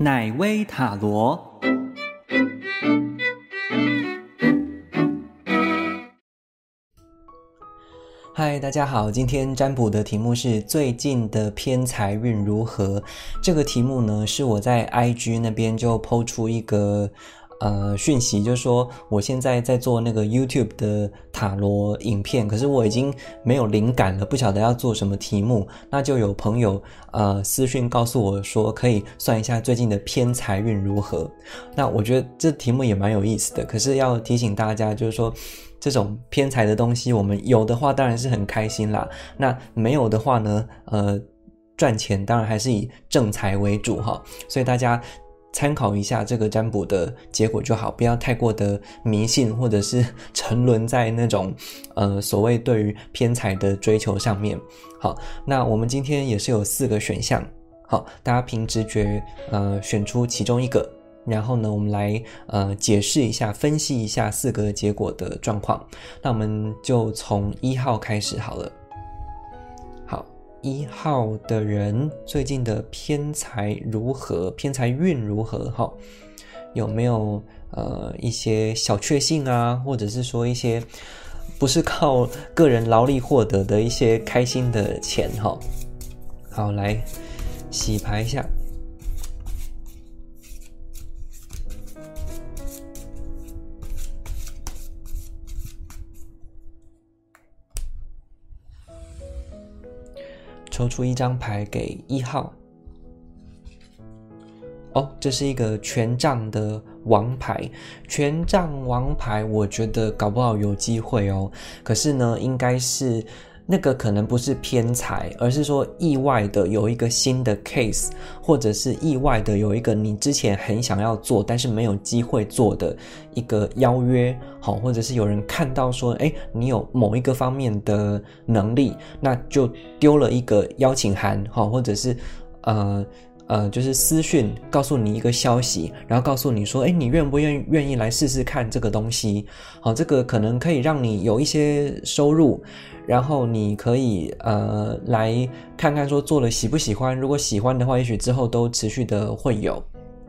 奶威塔罗。嗨，大家好，今天占卜的题目是最近的偏财运如何？这个题目呢，是我在 IG 那边就抛出一个。呃，讯息就是说，我现在在做那个 YouTube 的塔罗影片，可是我已经没有灵感了，不晓得要做什么题目。那就有朋友呃私讯告诉我说，可以算一下最近的偏财运如何。那我觉得这题目也蛮有意思的，可是要提醒大家，就是说这种偏财的东西，我们有的话当然是很开心啦。那没有的话呢，呃，赚钱当然还是以正财为主哈。所以大家。参考一下这个占卜的结果就好，不要太过的迷信，或者是 沉沦在那种呃所谓对于偏财的追求上面。好，那我们今天也是有四个选项，好，大家凭直觉呃选出其中一个，然后呢，我们来呃解释一下、分析一下四个结果的状况。那我们就从一号开始好了。一号的人最近的偏财如何？偏财运如何？哈，有没有呃一些小确幸啊？或者是说一些不是靠个人劳力获得的一些开心的钱？哈，好，来洗牌一下。抽出一张牌给一号，哦，这是一个权杖的王牌，权杖王牌，我觉得搞不好有机会哦。可是呢，应该是。那个可能不是偏财，而是说意外的有一个新的 case，或者是意外的有一个你之前很想要做但是没有机会做的一个邀约，好，或者是有人看到说，哎，你有某一个方面的能力，那就丢了一个邀请函，好，或者是呃。呃，就是私讯告诉你一个消息，然后告诉你说，哎，你愿不愿意愿意来试试看这个东西？好，这个可能可以让你有一些收入，然后你可以呃来看看说做了喜不喜欢。如果喜欢的话，也许之后都持续的会有，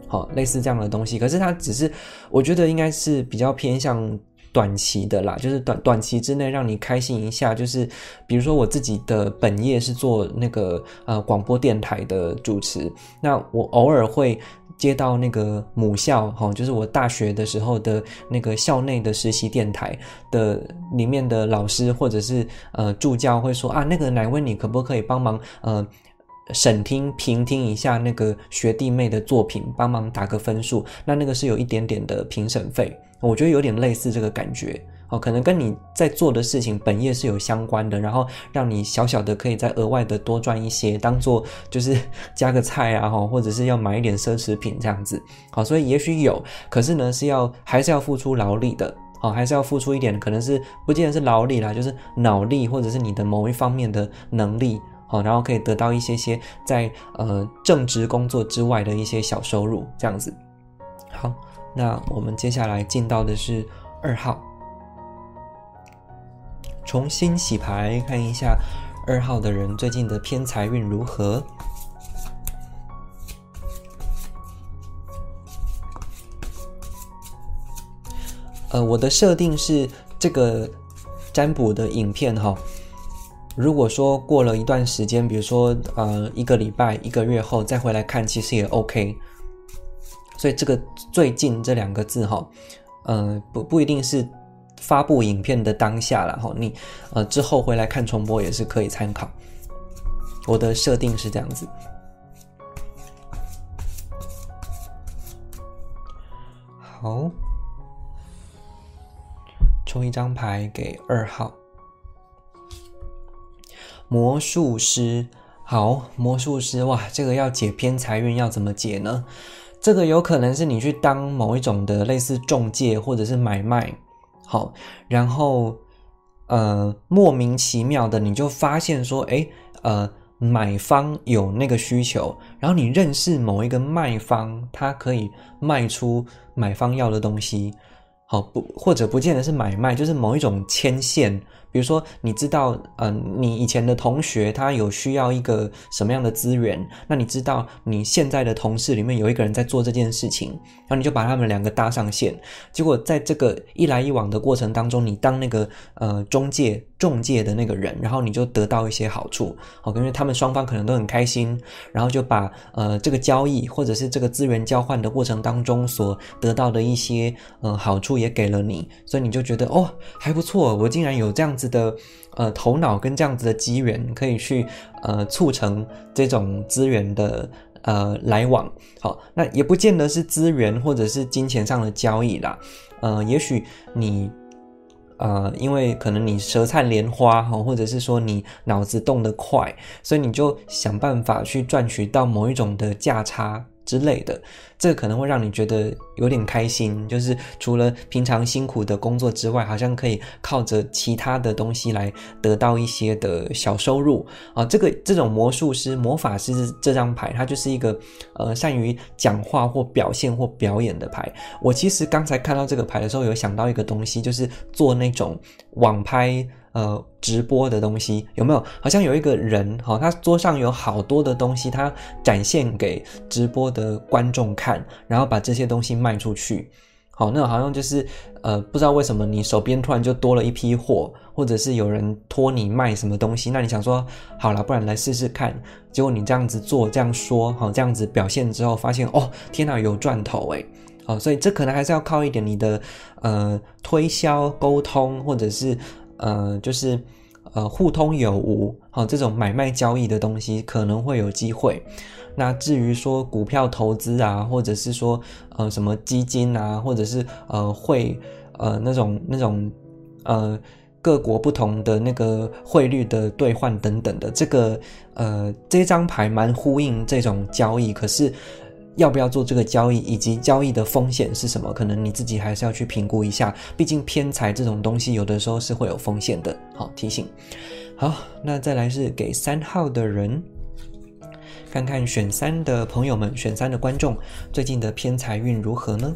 好，类似这样的东西。可是它只是，我觉得应该是比较偏向。短期的啦，就是短短期之内让你开心一下，就是比如说我自己的本业是做那个呃广播电台的主持，那我偶尔会接到那个母校哈，就是我大学的时候的那个校内的实习电台的里面的老师或者是呃助教会说啊，那个来问你可不可以帮忙呃审听评听一下那个学弟妹的作品，帮忙打个分数，那那个是有一点点的评审费。我觉得有点类似这个感觉哦，可能跟你在做的事情本业是有相关的，然后让你小小的可以再额外的多赚一些，当做就是 加个菜啊哈，或者是要买一点奢侈品这样子。好，所以也许有，可是呢是要还是要付出劳力的，哦，还是要付出一点，可能是不见得是劳力啦，就是脑力或者是你的某一方面的能力，好，然后可以得到一些些在呃正职工作之外的一些小收入这样子。好。那我们接下来进到的是二号，重新洗牌，看一下二号的人最近的偏财运如何。呃，我的设定是这个占卜的影片哈，如果说过了一段时间，比如说呃一个礼拜、一个月后再回来看，其实也 OK。所以这个最近这两个字哈，呃，不不一定是发布影片的当下了哈，你呃之后回来看重播也是可以参考。我的设定是这样子。好，抽一张牌给二号，魔术师。好，魔术师哇，这个要解偏财运要怎么解呢？这个有可能是你去当某一种的类似中介或者是买卖，好，然后呃莫名其妙的你就发现说，哎，呃买方有那个需求，然后你认识某一个卖方，他可以卖出买方要的东西，好不或者不见得是买卖，就是某一种牵线。比如说，你知道，嗯，你以前的同学他有需要一个什么样的资源，那你知道你现在的同事里面有一个人在做这件事情，然后你就把他们两个搭上线，结果在这个一来一往的过程当中，你当那个呃中介中介的那个人，然后你就得到一些好处，好，因为他们双方可能都很开心，然后就把呃这个交易或者是这个资源交换的过程当中所得到的一些呃好处也给了你，所以你就觉得哦还不错，我竟然有这样子。的呃头脑跟这样子的机缘，可以去呃促成这种资源的呃来往。好，那也不见得是资源或者是金钱上的交易啦。呃，也许你呃因为可能你舌灿莲花哈，或者是说你脑子动得快，所以你就想办法去赚取到某一种的价差。之类的，这可能会让你觉得有点开心，就是除了平常辛苦的工作之外，好像可以靠着其他的东西来得到一些的小收入啊。这个这种魔术师、魔法师这张牌，它就是一个呃善于讲话或表现或表演的牌。我其实刚才看到这个牌的时候，有想到一个东西，就是做那种网拍。呃，直播的东西有没有？好像有一个人，哈，他桌上有好多的东西，他展现给直播的观众看看，然后把这些东西卖出去。好，那好像就是呃，不知道为什么你手边突然就多了一批货，或者是有人托你卖什么东西，那你想说好了，不然来试试看。结果你这样子做，这样说，好，这样子表现之后，发现哦，天哪，有赚头诶。好，所以这可能还是要靠一点你的呃推销沟通，或者是。呃，就是呃互通有无，好这种买卖交易的东西可能会有机会。那至于说股票投资啊，或者是说呃什么基金啊，或者是呃汇呃那种那种呃各国不同的那个汇率的兑换等等的，这个呃这张牌蛮呼应这种交易，可是。要不要做这个交易，以及交易的风险是什么？可能你自己还是要去评估一下。毕竟偏财这种东西，有的时候是会有风险的。好提醒。好，那再来是给三号的人，看看选三的朋友们，选三的观众最近的偏财运如何呢？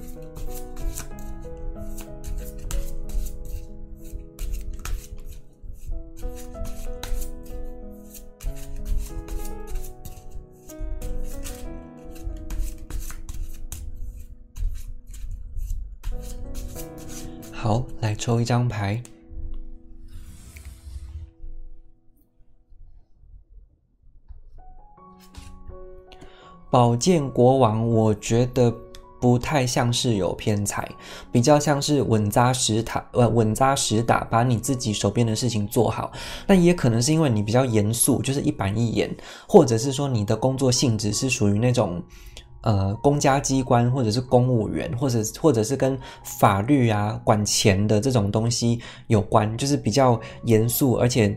抽一张牌。宝剑国王，我觉得不太像是有偏财，比较像是稳扎实打，呃，稳扎实打，把你自己手边的事情做好。但也可能是因为你比较严肃，就是一板一眼，或者是说你的工作性质是属于那种。呃，公家机关或者是公务员，或者或者是跟法律啊、管钱的这种东西有关，就是比较严肃，而且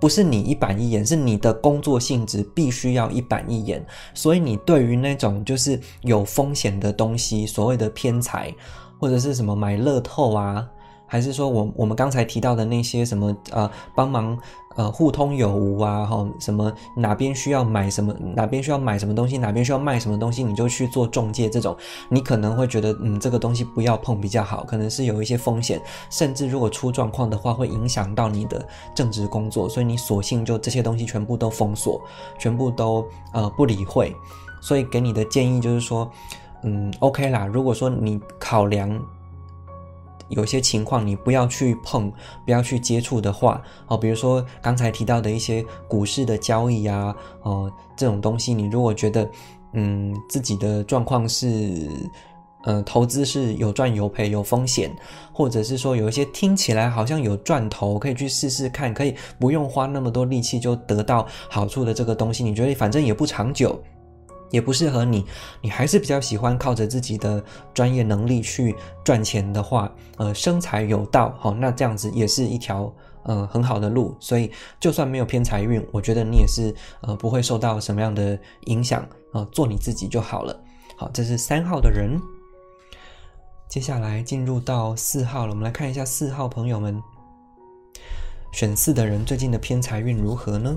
不是你一板一眼，是你的工作性质必须要一板一眼。所以你对于那种就是有风险的东西，所谓的偏财或者是什么买乐透啊，还是说我我们刚才提到的那些什么呃帮忙。呃，互通有无啊，哈，什么哪边需要买什么，哪边需要买什么东西，哪边需要卖什么东西，你就去做中介。这种你可能会觉得，嗯，这个东西不要碰比较好，可能是有一些风险，甚至如果出状况的话，会影响到你的正职工作，所以你索性就这些东西全部都封锁，全部都呃不理会。所以给你的建议就是说，嗯，OK 啦，如果说你考量。有些情况你不要去碰，不要去接触的话，哦，比如说刚才提到的一些股市的交易啊，哦，这种东西，你如果觉得，嗯，自己的状况是，呃，投资是有赚有赔有风险，或者是说有一些听起来好像有赚头，可以去试试看，可以不用花那么多力气就得到好处的这个东西，你觉得反正也不长久。也不适合你，你还是比较喜欢靠着自己的专业能力去赚钱的话，呃，生财有道，好，那这样子也是一条呃很好的路。所以就算没有偏财运，我觉得你也是呃不会受到什么样的影响啊，做你自己就好了。好，这是三号的人，接下来进入到四号了，我们来看一下四号朋友们，选四的人最近的偏财运如何呢？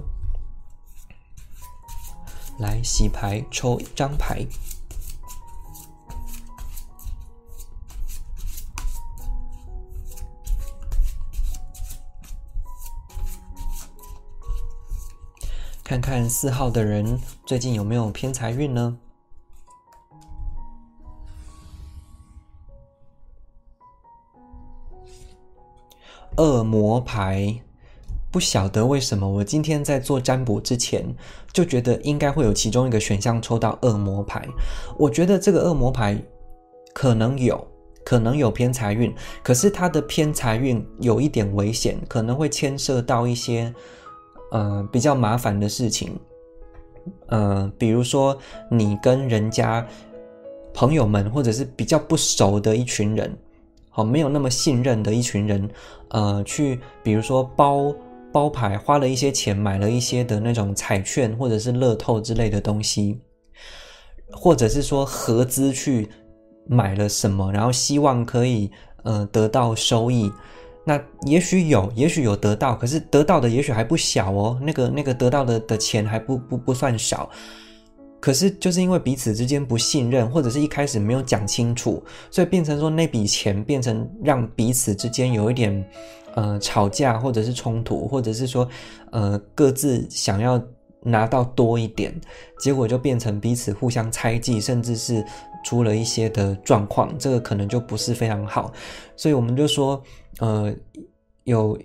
来洗牌抽一张牌。看看四号的人最近有没有偏财运呢？恶魔牌。不晓得为什么，我今天在做占卜之前就觉得应该会有其中一个选项抽到恶魔牌。我觉得这个恶魔牌可能有，可能有偏财运，可是它的偏财运有一点危险，可能会牵涉到一些呃比较麻烦的事情。呃，比如说你跟人家朋友们，或者是比较不熟的一群人。好，没有那么信任的一群人，呃，去比如说包包牌，花了一些钱买了一些的那种彩券或者是乐透之类的东西，或者是说合资去买了什么，然后希望可以呃得到收益，那也许有，也许有得到，可是得到的也许还不小哦，那个那个得到的的钱还不不不算少。可是就是因为彼此之间不信任，或者是一开始没有讲清楚，所以变成说那笔钱变成让彼此之间有一点，呃，吵架或者是冲突，或者是说，呃，各自想要拿到多一点，结果就变成彼此互相猜忌，甚至是出了一些的状况，这个可能就不是非常好，所以我们就说，呃，有。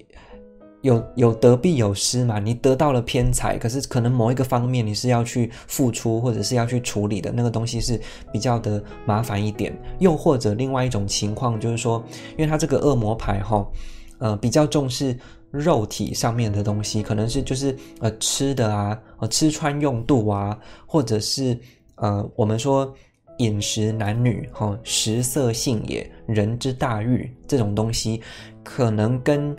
有有得必有失嘛？你得到了偏财，可是可能某一个方面你是要去付出或者是要去处理的那个东西是比较的麻烦一点。又或者另外一种情况就是说，因为它这个恶魔牌哈，呃，比较重视肉体上面的东西，可能是就是呃吃的啊，呃吃穿用度啊，或者是呃我们说饮食男女哈，食色性也，人之大欲这种东西，可能跟。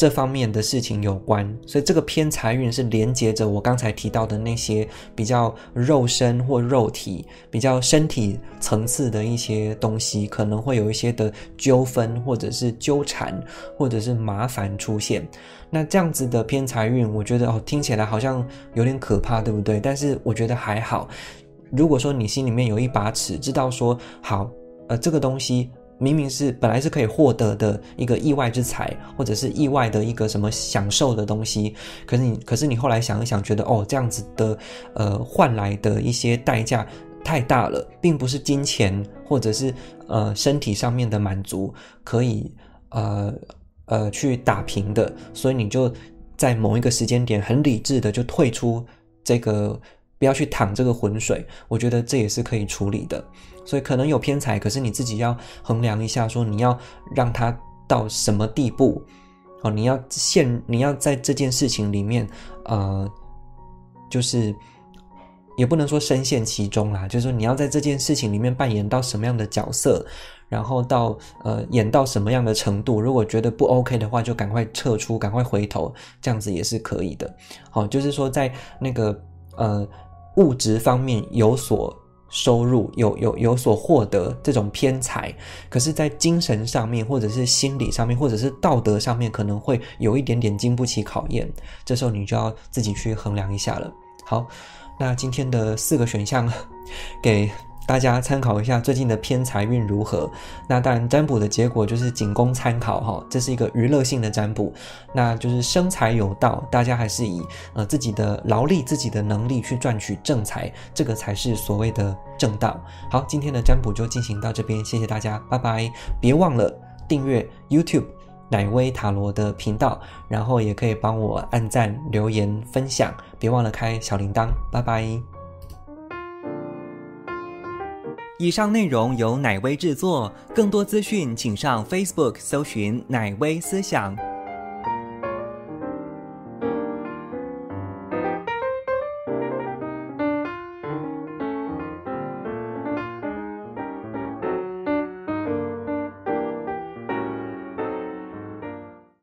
这方面的事情有关，所以这个偏财运是连接着我刚才提到的那些比较肉身或肉体、比较身体层次的一些东西，可能会有一些的纠纷，或者是纠缠，或者是麻烦出现。那这样子的偏财运，我觉得哦，听起来好像有点可怕，对不对？但是我觉得还好。如果说你心里面有一把尺，知道说好，呃，这个东西。明明是本来是可以获得的一个意外之财，或者是意外的一个什么享受的东西，可是你，可是你后来想一想，觉得哦，这样子的，呃，换来的一些代价太大了，并不是金钱或者是呃身体上面的满足可以呃呃去打平的，所以你就在某一个时间点很理智的就退出这个。不要去淌这个浑水，我觉得这也是可以处理的。所以可能有偏财，可是你自己要衡量一下，说你要让它到什么地步，哦，你要陷，你要在这件事情里面，呃，就是也不能说深陷其中啦，就是说你要在这件事情里面扮演到什么样的角色，然后到呃演到什么样的程度，如果觉得不 OK 的话，就赶快撤出，赶快回头，这样子也是可以的。好，就是说在那个呃。物质方面有所收入，有有有所获得这种偏财，可是，在精神上面，或者是心理上面，或者是道德上面，可能会有一点点经不起考验。这时候你就要自己去衡量一下了。好，那今天的四个选项 给。大家参考一下最近的偏财运如何？那当然，占卜的结果就是仅供参考哈，这是一个娱乐性的占卜。那就是生财有道，大家还是以呃自己的劳力、自己的能力去赚取正财，这个才是所谓的正道。好，今天的占卜就进行到这边，谢谢大家，拜拜！别忘了订阅 YouTube 奶威塔罗的频道，然后也可以帮我按赞、留言、分享，别忘了开小铃铛，拜拜。以上内容由奶威制作，更多资讯请上 Facebook 搜寻“奶威思想”。